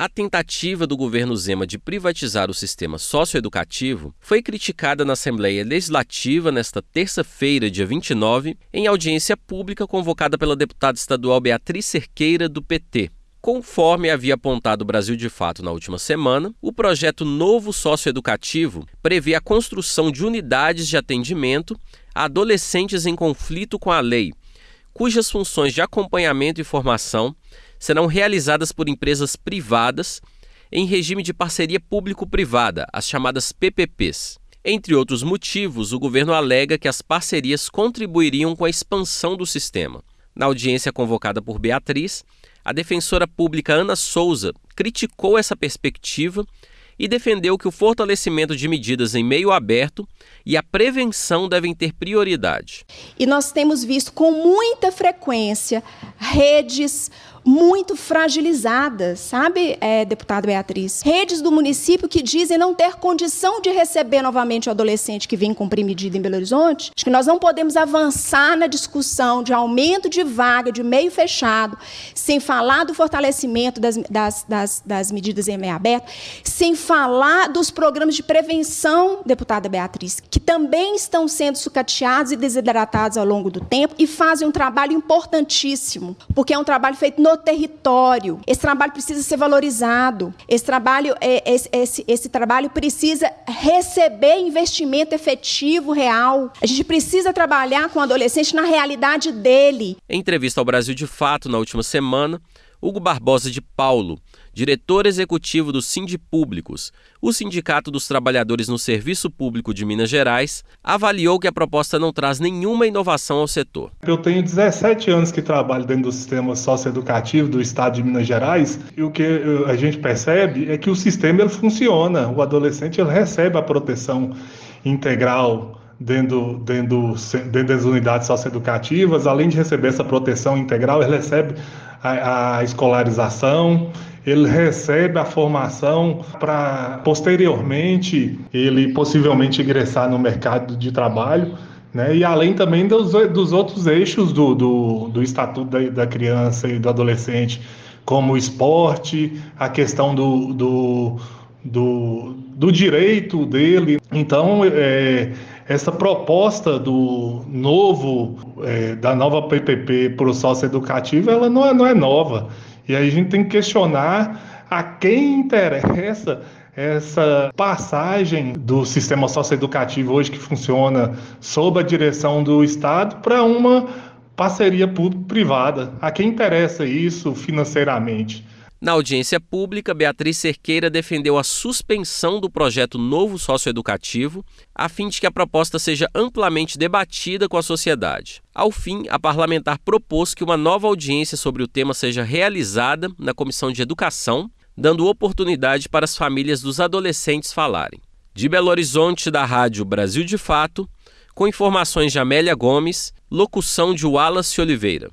A tentativa do governo Zema de privatizar o sistema socioeducativo foi criticada na Assembleia Legislativa nesta terça-feira, dia 29, em audiência pública convocada pela deputada estadual Beatriz Cerqueira, do PT. Conforme havia apontado o Brasil de Fato na última semana, o projeto Novo Socioeducativo prevê a construção de unidades de atendimento a adolescentes em conflito com a lei, cujas funções de acompanhamento e formação serão realizadas por empresas privadas em regime de parceria público-privada, as chamadas PPPs. Entre outros motivos, o governo alega que as parcerias contribuiriam com a expansão do sistema. Na audiência convocada por Beatriz, a defensora pública Ana Souza criticou essa perspectiva e defendeu que o fortalecimento de medidas em meio aberto e a prevenção devem ter prioridade. E nós temos visto com muita frequência redes muito fragilizadas, sabe, é, deputada Beatriz? Redes do município que dizem não ter condição de receber novamente o adolescente que vem cumprir medida em Belo Horizonte. Acho que nós não podemos avançar na discussão de aumento de vaga de meio fechado, sem falar do fortalecimento das, das, das, das medidas em meio aberto, sem falar dos programas de prevenção, deputada Beatriz, que também estão sendo sucateados e desidratados ao longo do tempo e fazem um trabalho importantíssimo, porque é um trabalho feito no território. Esse trabalho precisa ser valorizado. Esse trabalho, é, esse, esse, esse trabalho precisa receber investimento efetivo, real. A gente precisa trabalhar com o adolescente na realidade dele. Em entrevista ao Brasil de Fato, na última semana, Hugo Barbosa de Paulo, diretor executivo do Sindi Públicos, o Sindicato dos Trabalhadores no Serviço Público de Minas Gerais, avaliou que a proposta não traz nenhuma inovação ao setor. Eu tenho 17 anos que trabalho dentro do sistema socioeducativo do Estado de Minas Gerais e o que a gente percebe é que o sistema ele funciona, o adolescente ele recebe a proteção integral dentro, dentro, dentro das unidades socioeducativas, além de receber essa proteção integral, ele recebe a, a escolarização, ele recebe a formação para posteriormente ele possivelmente ingressar no mercado de trabalho, né? E além também dos, dos outros eixos do, do, do Estatuto da, da Criança e do Adolescente, como o esporte, a questão do, do, do, do direito dele. Então, é, essa proposta do novo, é, da nova PPP para o sócio educativo, ela não é, não é nova. E aí a gente tem que questionar a quem interessa essa passagem do sistema socioeducativo hoje que funciona sob a direção do Estado para uma parceria público-privada. A quem interessa isso financeiramente? Na audiência pública, Beatriz Cerqueira defendeu a suspensão do projeto Novo Socioeducativo, a fim de que a proposta seja amplamente debatida com a sociedade. Ao fim, a parlamentar propôs que uma nova audiência sobre o tema seja realizada na Comissão de Educação, dando oportunidade para as famílias dos adolescentes falarem. De Belo Horizonte, da Rádio Brasil de Fato, com informações de Amélia Gomes, locução de Wallace Oliveira.